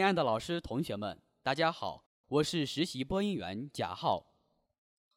亲爱的老师、同学们，大家好，我是实习播音员贾浩。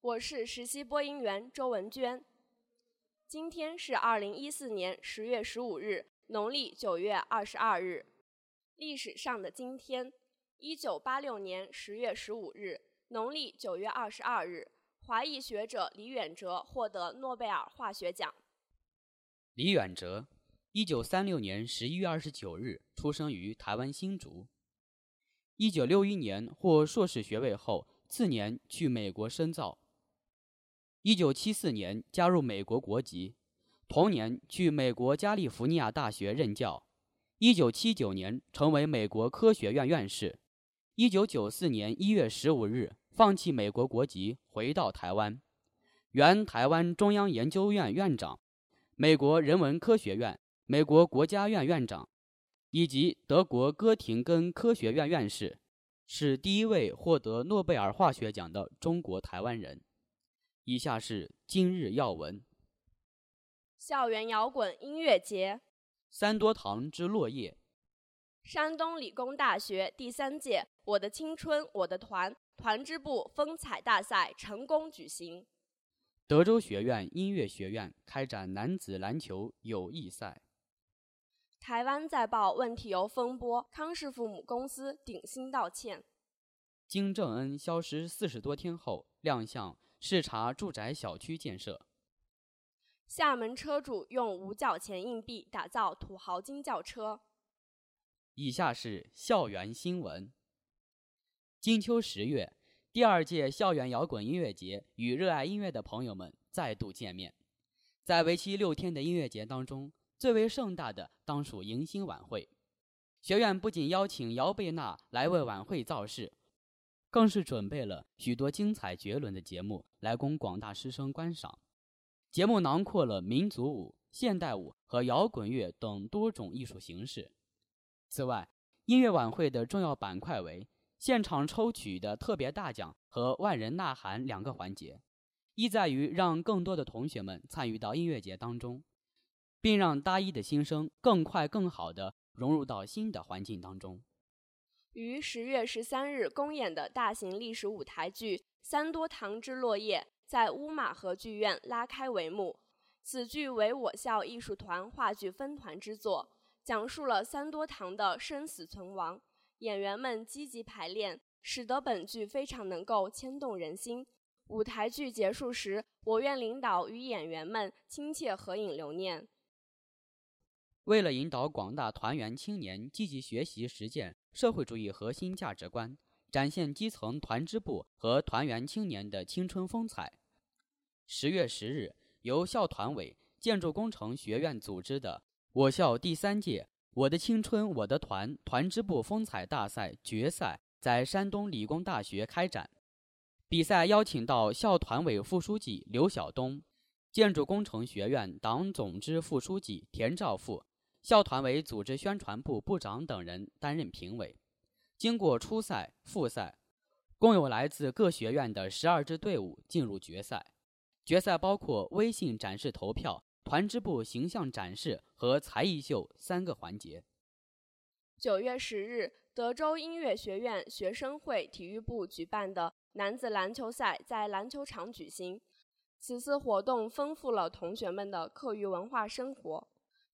我是实习播音员周文娟。今天是二零一四年十月十五日，农历九月二十二日。历史上的今天，一九八六年十月十五日，农历九月二十二日，华裔学者李远哲获得诺贝尔化学奖。李远哲，一九三六年十一月二十九日出生于台湾新竹。一九六一年获硕士学位后，次年去美国深造。一九七四年加入美国国籍，同年去美国加利福尼亚大学任教。一九七九年成为美国科学院院士。一九九四年一月十五日放弃美国国籍，回到台湾，原台湾中央研究院院长。美国人文科学院、美国国家院院长，以及德国哥廷根科学院院士，是第一位获得诺贝尔化学奖的中国台湾人。以下是今日要闻：校园摇滚音乐节，三多堂之落叶，山东理工大学第三届“我的青春我的团”团支部风采大赛成功举行。德州学院音乐学院开展男子篮球友谊赛。台湾再爆问题油风波，康氏父母公司顶新道歉。金正恩消失四十多天后亮相视察住宅小区建设。厦门车主用五角钱硬币打造土豪金轿车。以下是校园新闻。金秋十月。第二届校园摇滚音乐节与热爱音乐的朋友们再度见面。在为期六天的音乐节当中，最为盛大的当属迎新晚会。学院不仅邀请姚贝娜来为晚会造势，更是准备了许多精彩绝伦的节目来供广大师生观赏。节目囊括了民族舞、现代舞和摇滚乐等多种艺术形式。此外，音乐晚会的重要板块为。现场抽取的特别大奖和万人呐喊两个环节，意在于让更多的同学们参与到音乐节当中，并让大一的新生更快、更好地融入到新的环境当中。于十月十三日公演的大型历史舞台剧《三多堂之落叶》在乌马河剧院拉开帷幕。此剧为我校艺术团话剧分团之作，讲述了三多堂的生死存亡。演员们积极排练，使得本剧非常能够牵动人心。舞台剧结束时，我院领导与演员们亲切合影留念。为了引导广大团员青年积极学习实践社会主义核心价值观，展现基层团支部和团员青年的青春风采，十月十日，由校团委建筑工程学院组织的我校第三届。我的青春，我的团团支部风采大赛决赛在山东理工大学开展。比赛邀请到校团委副书记刘晓东、建筑工程学院党总支副书记田兆富、校团委组织宣传部部长等人担任评委。经过初赛、复赛，共有来自各学院的十二支队伍进入决赛。决赛包括微信展示投票。团支部形象展示和才艺秀三个环节。九月十日，德州音乐学院学生会体育部举办的男子篮球赛在篮球场举行。此次活动丰富了同学们的课余文化生活，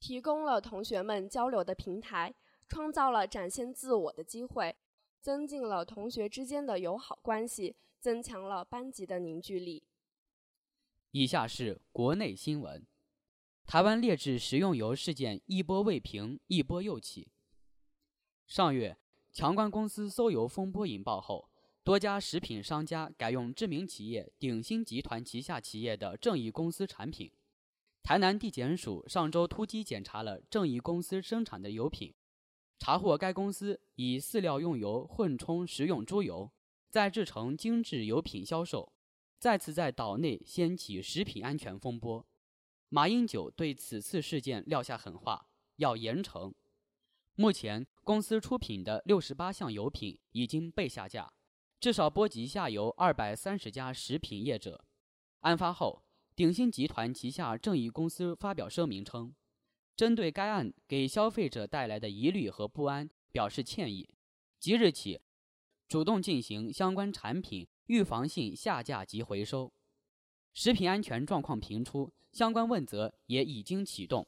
提供了同学们交流的平台，创造了展现自我的机会，增进了同学之间的友好关系，增强了班级的凝聚力。以下是国内新闻。台湾劣质食用油事件一波未平，一波又起。上月，强冠公司馊油风波引爆后，多家食品商家改用知名企业鼎新集团旗下企业的正义公司产品。台南地检署上周突击检查了正义公司生产的油品，查获该公司以饲料用油混充食用猪油，再制成精致油品销售，再次在岛内掀起食品安全风波。马英九对此次事件撂下狠话，要严惩。目前，公司出品的六十八项油品已经被下架，至少波及下游二百三十家食品业者。案发后，鼎鑫集团旗下正义公司发表声明称，针对该案给消费者带来的疑虑和不安表示歉意，即日起，主动进行相关产品预防性下架及回收。食品安全状况频出，相关问责也已经启动。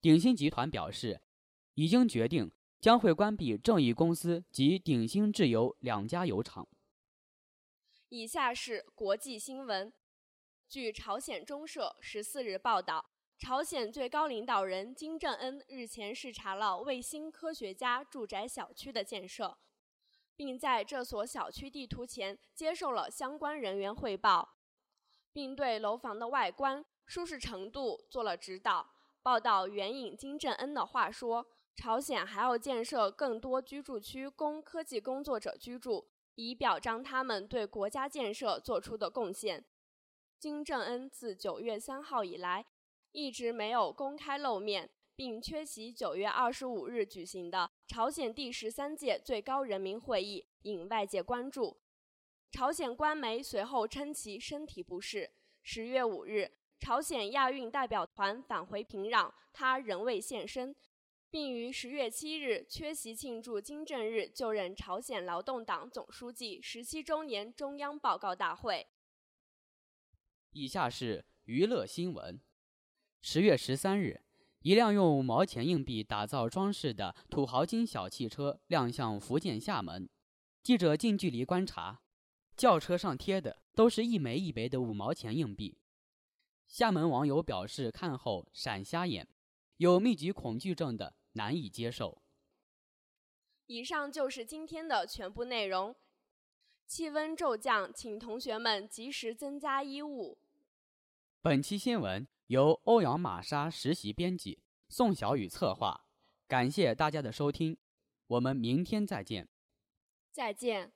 鼎鑫集团表示，已经决定将会关闭正义公司及鼎鑫制油两家油厂。以下是国际新闻。据朝鲜中社十四日报道，朝鲜最高领导人金正恩日前视察了卫星科学家住宅小区的建设，并在这所小区地图前接受了相关人员汇报，并对楼房的外观、舒适程度做了指导。报道援引金正恩的话说：“朝鲜还要建设更多居住区供科技工作者居住，以表彰他们对国家建设做出的贡献。”金正恩自九月三号以来一直没有公开露面，并缺席九月二十五日举行的朝鲜第十三届最高人民会议，引外界关注。朝鲜官媒随后称其身体不适。十月五日。朝鲜亚运代表团返回平壤，他仍未现身，并于十月七日缺席庆祝金正日就任朝鲜劳动党总书记十七周年中央报告大会。以下是娱乐新闻：十月十三日，一辆用五毛钱硬币打造装饰的土豪金小汽车亮相福建厦门。记者近距离观察，轿车上贴的都是一枚一枚的五毛钱硬币。厦门网友表示看后闪瞎眼，有密集恐惧症的难以接受。以上就是今天的全部内容。气温骤降，请同学们及时增加衣物。本期新闻由欧阳玛莎实习编辑，宋小雨策划。感谢大家的收听，我们明天再见。再见。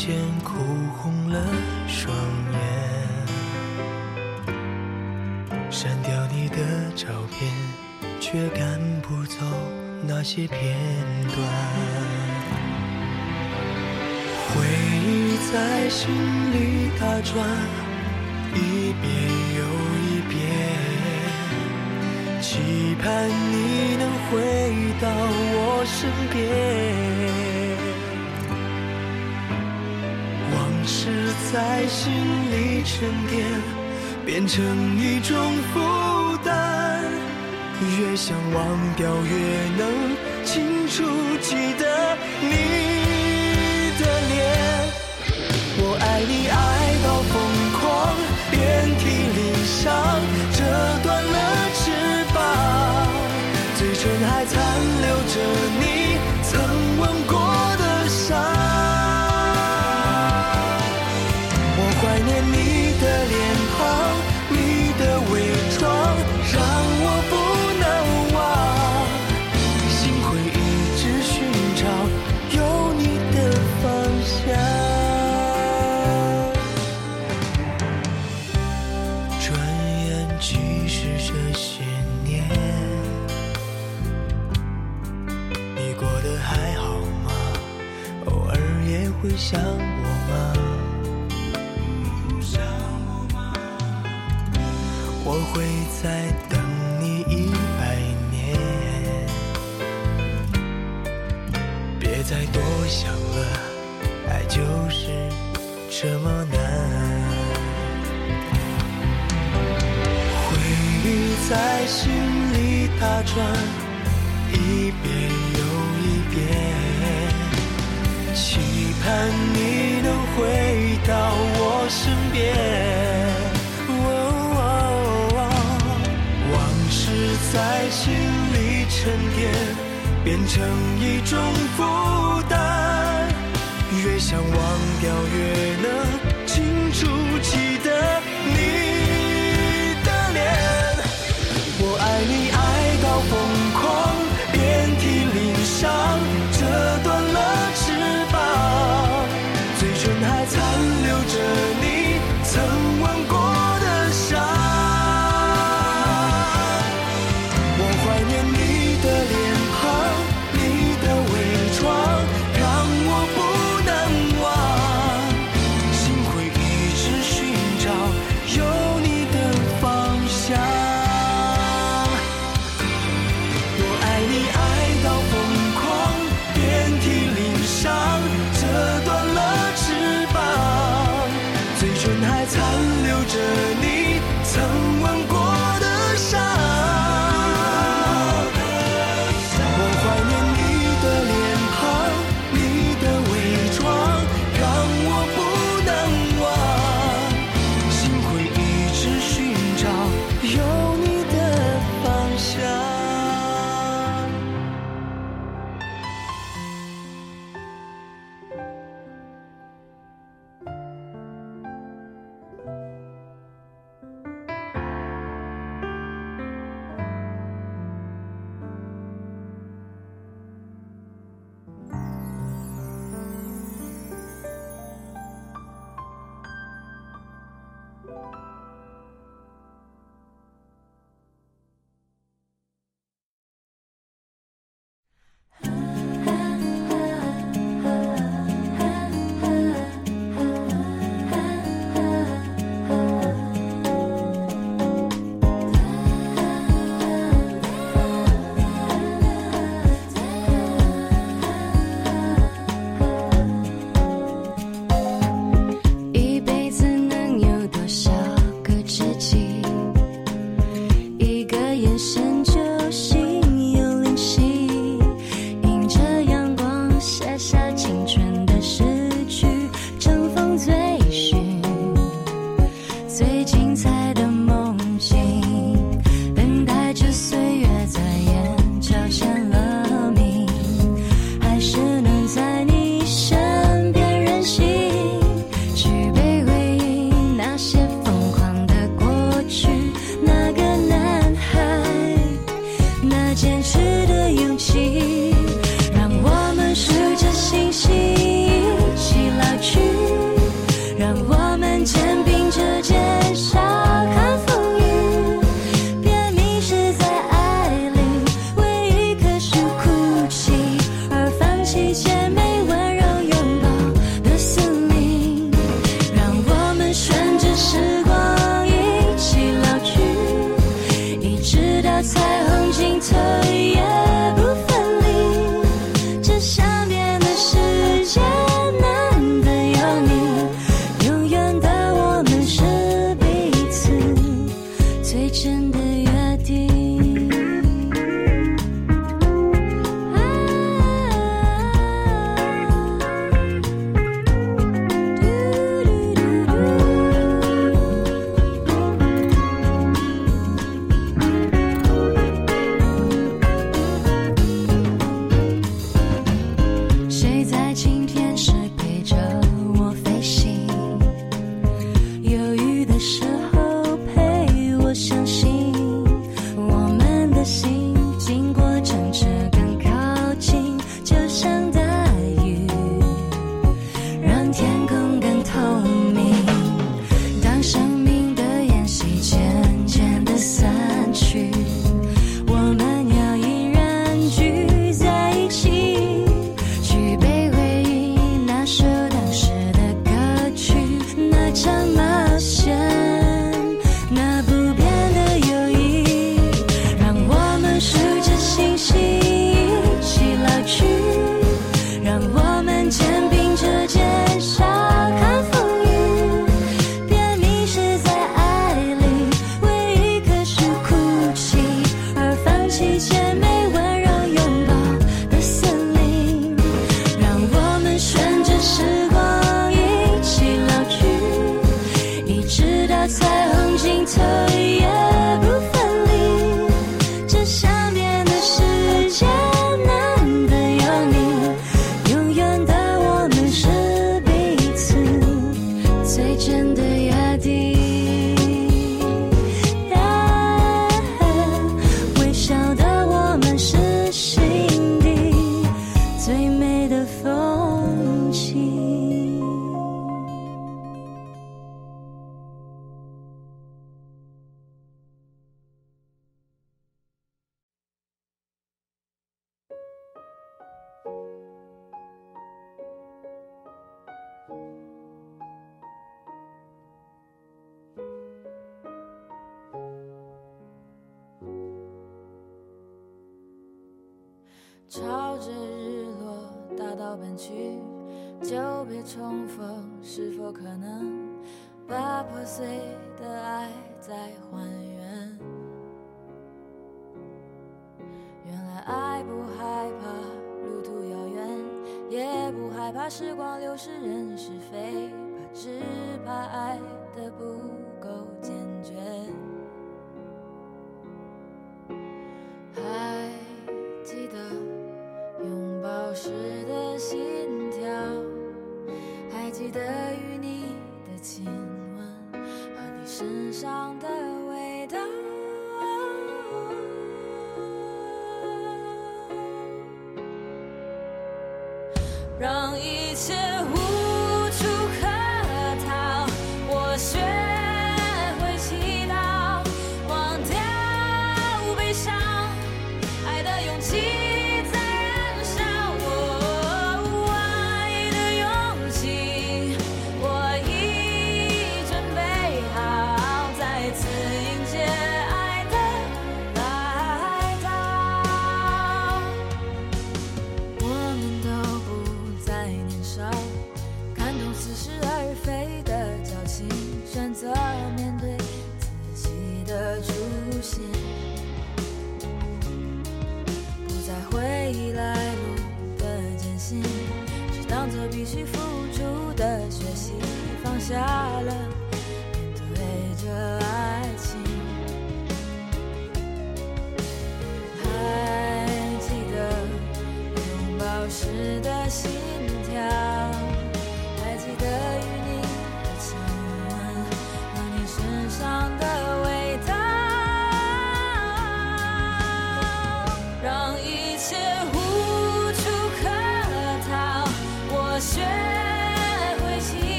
渐渐哭红了双眼，删掉你的照片，却赶不走那些片段，回忆在心里打转，一遍又一遍。期盼你能回到我身边，是在心里沉淀，变成一种负担。越想忘掉，越能清楚记得你会想我吗？我会再等你一百年，别再多想了，爱就是这么难。回忆在心里打转，一遍盼你能回到我身边，往事在心里沉淀，变成一种负担。越想忘掉，越朝着日落大道奔去，久别重逢，是否可能把破碎的爱再还原？原来爱不害怕路途遥远，也不害怕时光流逝人是非，怕只怕爱的不够坚。